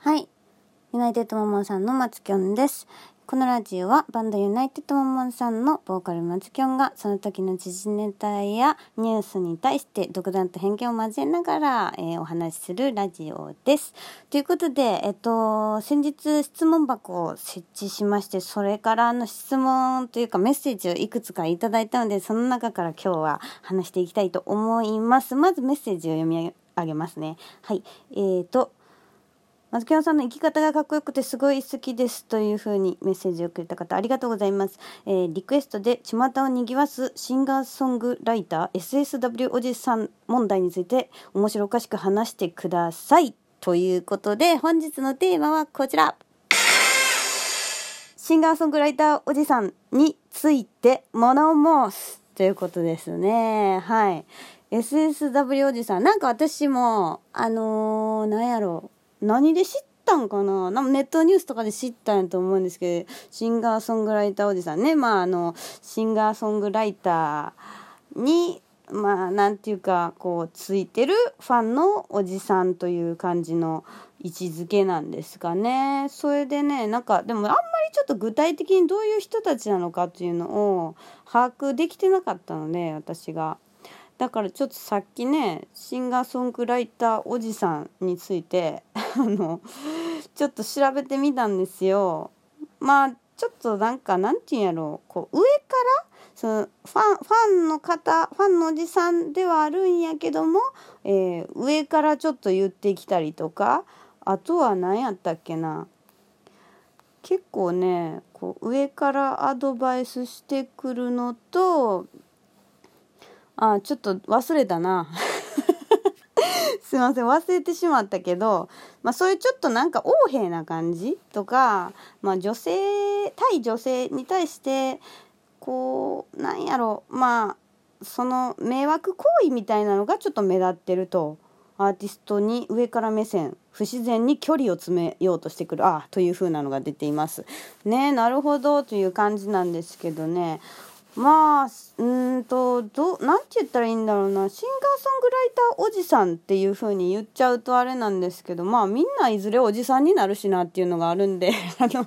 はい。ユナイテッドマモンさんの松きょんです。このラジオはバンドユナイテッドマモンさんのボーカル松きょんがその時の時事ネタやニュースに対して独断と偏見を交えながら、えーお話しするラジオです。ということで、えっと、先日質問箱を設置しまして、それからの質問というかメッセージをいくつかいただいたので、その中から今日は話していきたいと思います。まずメッセージを読み上げますね。はい。えーと、松木さんの生き方がかっこよくてすごい好きですというふうにメッセージをくれた方ありがとうございます。えーリクエストで巷を賑わすシンガーソングライター SSW おじさん問題について面白おかしく話してください。ということで本日のテーマはこちら。シンガーソングライターおじさんについて物申すということですね。はい。SSW おじさん。なんか私も、あのー、なんやろう。何で知ったんかな？なんかネットニュースとかで知ったんやと思うんですけど、シンガーソングライターおじさんね。まあ、あの、シンガーソングライターに、まあ、なんていうか、こう、ついてるファンのおじさんという感じの位置づけなんですかね。それでね、なんか、でもあんまりちょっと具体的にどういう人たちなのかっていうのを把握できてなかったので、私が。だからちょっとさっきねシンガーソングライターおじさんについて あのちょっと調べてみたんですよ。まあちょっとなんかなんていうんやろうこう上からそのファンファンの方ファンのおじさんではあるんやけども、えー上からちょっと言ってきたりとかあとは何やったっけな結構ねこう上からアドバイスしてくるのとあちょっと忘れたな。すいません忘れてしまったけど、まあ、そういうちょっとなんか横柄な感じとか、まあ、女性対女性に対してこうなんやろまあその迷惑行為みたいなのがちょっと目立ってるとアーティストに上から目線不自然に距離を詰めようとしてくるあという風なのが出ています。ねなるほどという感じなんですけどねまあうんとどなんて言ったらいいんだろうな。シンガーソングライターおじさんっていう風に言っちゃうとあれなんですけどまあみんないずれおじさんになるしなっていうのがあるんで あのあんま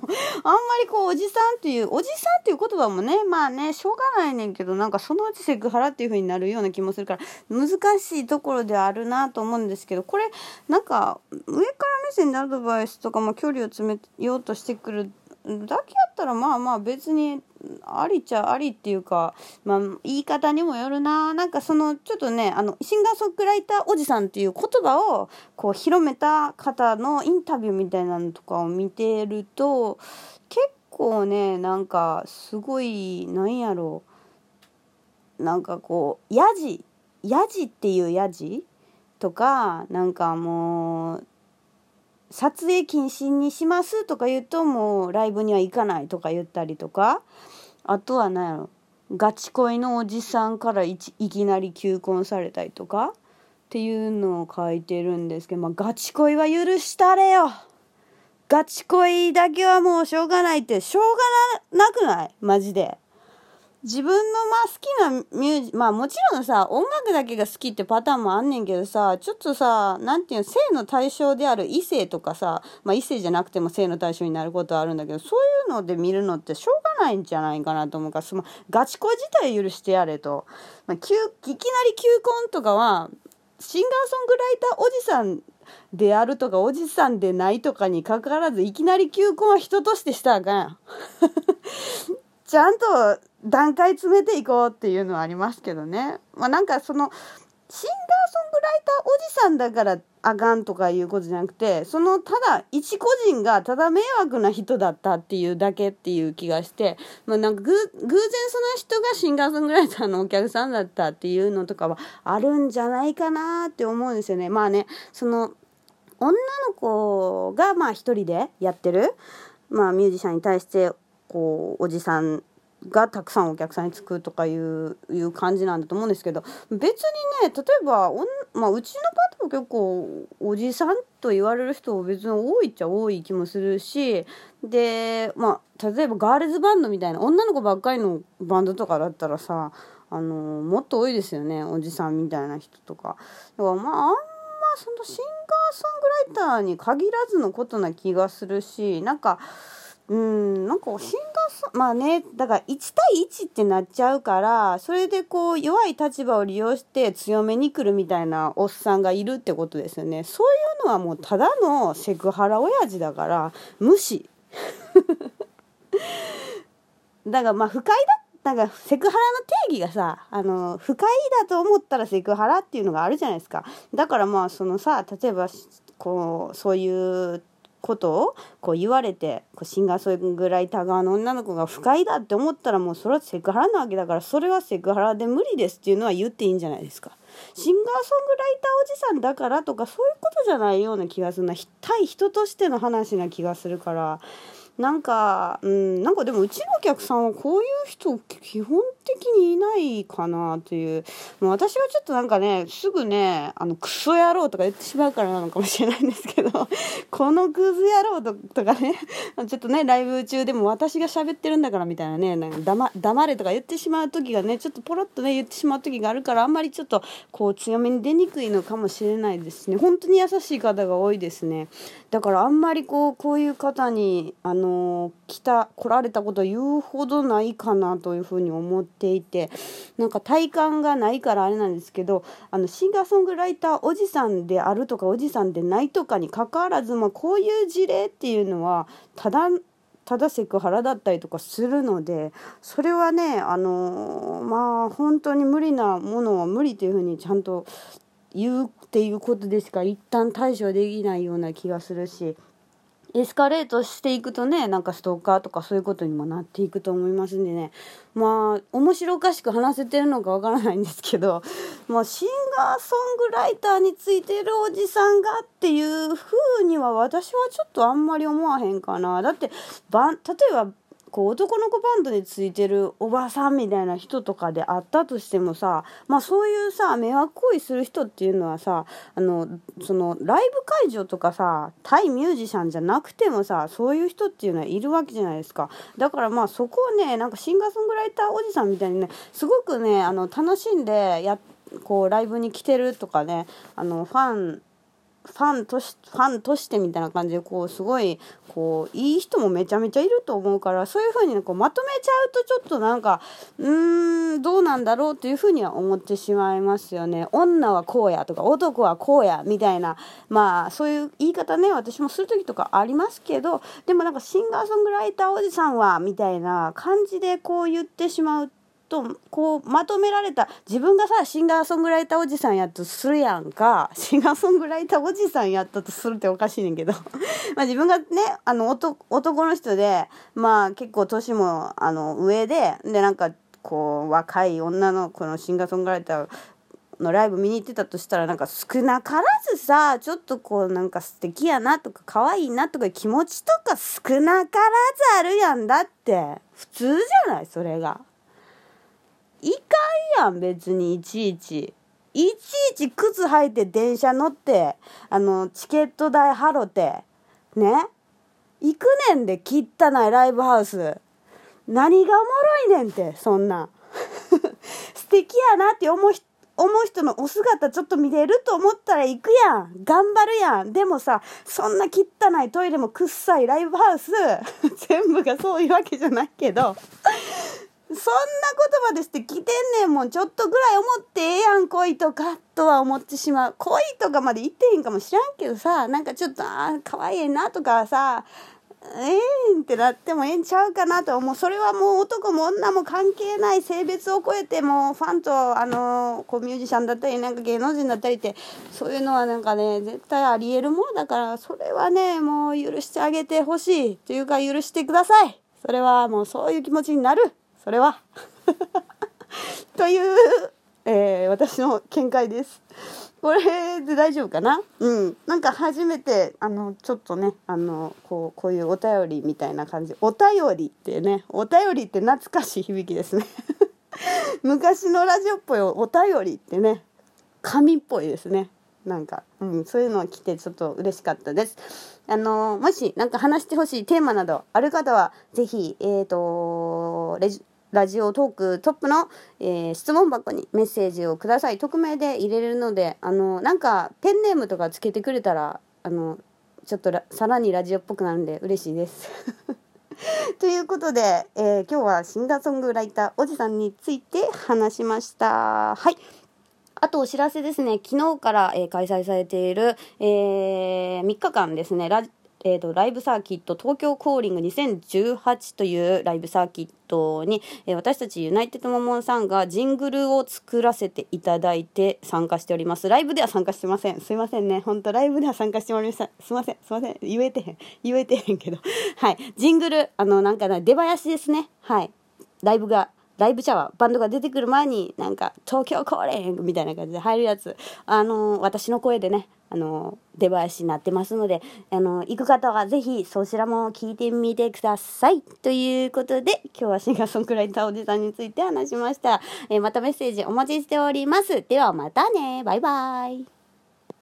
りこうおじさんっていうおじさんっていう言葉もねまあねしょうがないねんけどなんかそのうちセクハラっていう風になるような気もするから難しいところではあるなと思うんですけどこれなんか上から目線でアドバイスとかも距離を詰めようとしてくるだけやったらまあまあ別にありちゃありっていうか、まあ、言い方にもよるな。なんかそのちょっとねあのシンガーソングライターおじさんっていう言葉をこう広めた方のインタビューみたいなのとかを見てると結構ねなんかすごいなんやろう。なんかこうヤジヤジっていうヤジとかなんかもう撮影禁止にしますとか言うともうライブには行かないとか言ったりとか。あとは何やろ。ガチ恋のおじさんからいきなり求婚されたりとか。っていうのを書いてるんですけど、まあ、ガチ恋は許したれよ。ガチ恋だけはもうしょうがないって。しょうがなくない？マジで。自分のまあ好きなミュージまあもちろんさ音楽だけが好きってパターンもあんねんけどさちょっとさなんていうの性の対象である異性とかさまあ異性じゃなくても性の対象になることはあるんだけどそういうので見るのってしょうがないんじゃないかなと思うからそのガチ恋自体許してやれと、まあ、きゅいきなり求婚とかはシンガーソングライターおじさんであるとかおじさんでないとかにかかわらずいきなり求婚は人としてしたらあかんやん。ちゃんと段階詰めていこうっていうのはありますけどね。まあなんかそのシンガーソングライターおじさんだからあかんとかいうことじゃなくてそのただ一個人がただ迷惑な人だったっていうだけっていう気がして、まあ、なんか偶然その人がシンガーソングライターのお客さんだったっていうのとかはあるんじゃないかなって思うんですよね。まあねその女の子がまあ一人でやってる、まあ、ミュージシャンに対してこうおじさんがたくさんお客さんにつくとかいういう感じなんだと思うんですけど別にね例えばおん、まあ、うちのパートも結構おじさんと言われる人別に多いっちゃ多い気もするしでまあ例えばガールズバンドみたいな女の子ばっかりのバンドとかだったらさあのもっと多いですよねおじさんみたいな人とか。だからまああんまそのシンガーソングライターに限らずのことな気がするしなんかうんなんかシンガーソまあねだから1対1ってなっちゃうからそれでこう弱い立場を利用して強めに来るみたいなおっさんがいるってことですよね。そういうのはもうただのセクハラ親父だから無視。だからまあ不快だなんかセクハラの定義がさあの不快だと思ったらセクハラっていうのがあるじゃないですか。だからまあそのさ例えばこうそういうことをこう言われてこうシンガーソングライター側の女の子が不快だって思ったらもうそれはセクハラなわけだからそれはセクハラで無理ですっていうのは言っていいんじゃないですか。シンガーソングライターおじさんだからとかそういうことじゃないような気がするな対人としての話な気がするからなんか、うん、なんかでもうちのお客さんはこういう人基本的にいないかなという。もう私はちょっとなんかね、すぐね、あの、クソ野郎とか言ってしまうからなのかもしれないんですけど、このクズ野郎とかね、ちょっとね、ライブ中でも私が喋ってるんだからみたいなね、なんか黙黙れとか言ってしまう時がね、ちょっとポロッとね、言ってしまう時があるから、あんまりちょっとこう強めに出にくいのかもしれないですね。本当に優しい方が多いですね。だからあんまりこう、こういう方に、あの、の来た来られたこと言うほどないかなというふうに思っていてなんか体感がないからあれなんですけどあのシンガーソングライターおじさんであるとかおじさんでないとかにかかわらず、まあ、こういう事例っていうのはただただセクハラだったりとかするのでそれはねあのまあ本当に無理なものは無理というふうにちゃんと言うっていうことでしか一旦対処できないような気がするしエスカレートしていくとねなんかストーカーとかそういうことにもなっていくと思いますんでね。まあ面白おかしく話せてるのかわからないんですけど、まあ、シンガーソングライターについてるおじさんがっていう風には私はちょっとあんまり思わへんかな。だってば例えばこう男の子バンドについてるおばさんみたいな人とかであったとしてもさまあそういうさ迷惑行為する人っていうのはさあのそのライブ会場とかさ対ミュージシャンじゃなくてもさそういう人っていうのはいるわけじゃないですか。だからまあそこをねなんかシンガーソングライターおじさんみたいにねすごくねあの楽しんでやこうライブに来てるとかねあのファンファンとしファンとしてみたいな感じでこうすごいこういい人もめちゃめちゃいると思うからそういうふうに、こうまとめちゃうとちょっとなんかうーんどうなんだろうというふうには思ってしまいますよね。女はこうやとか男はこうやみたいな。まあそういう言い方ね私もする時とかありますけどでもなんかシンガーソングライターおじさんはみたいな感じでこう言ってしまうととこうまとめられた自分がさシンガーソングライターおじさんやっとするやんか。シンガーソングライターおじさんやったとするっておかしいねんけど。まあ自分がねあの男の人でまあ結構年もあの上ででなんかこう若い女の子のシンガーソングライターのライブ見に行ってたとしたらなんか少なからずさちょっとこうなんか素敵やなとか可愛いなとか気持ちとか少なからずあるやんだって。普通じゃない？それが。いかんやん別にいちいち。いちいち靴履いて電車乗ってあのチケット代払ってね。行くねんで汚いライブハウス。何がおもろいねんってそんな。素敵やなって思う思う人のお姿ちょっと見れると思ったら行くやん。頑張るやん。でもさそんな汚いトイレもくっさいライブハウス。全部がそういうわけじゃないけど。そんなことまでして来てんねんもんちょっとぐらい思ってええやん恋とかとは思ってしまう。恋とかまで言ってへんかもしらんけどさなんかちょっとあ可愛いなとかさええんってなってもええんちゃうかなと思う。それはもう男も女も関係ない性別を超えてもうファンとあのこうミュージシャンだったりなんか芸能人だったりってそういうのはなんかね絶対ありえるものだからそれはねもう許してあげてほしいというか許してください。それはもうそういう気持ちになる。それは という、えー、私の見解です。これで大丈夫かな？うん。なんか初めて、あの、ちょっとね、あの、こう、こういうお便りみたいな感じ。お便りってね、お便りって懐かしい響きですね。昔のラジオっぽいお便りってね、紙っぽいですね。なんか、うん、そういうのを来てちょっと嬉しかったです。あのもし何か話してほしいテーマなどある方は、ぜひ、えっ、ー、と、レジ、ラジオトークトップの、えー、質問箱にメッセージをください。匿名で入れるので、あの、なんか、ペンネームとかつけてくれたら、あの、ちょっとさらにラジオっぽくなるんで嬉しいです。ということで、えー、今日はシンガーソングライターおじさんについて話しました。はい。あとお知らせですね、昨日から、えー、開催されている、えー、3日間ですね、えーと、ライブサーキット東京コーリング2018というライブサーキットに、えー、私たちユナイテッドモモンさんがジングルを作らせていただいて参加しております。ライブでは参加してません。すいませんね。ほんとライブでは参加しておりません。すいません。すいません。言えてへん。言えてへんけど。はい。ジングル、あの、なんかな、出囃子ですね。はい。ライブがライブシャワー、バンドが出てくる前に、なんか、東京コーリングみたいな感じで入るやつ、あのー、私の声でね、あの、出囃子になってますので、あの、行く方は是非そちらも聞いてみてください。ということで、今日はシンガーソングライターおじさんについて話しました。えまたメッセージお待ちしております。ではまたね。バイバイ。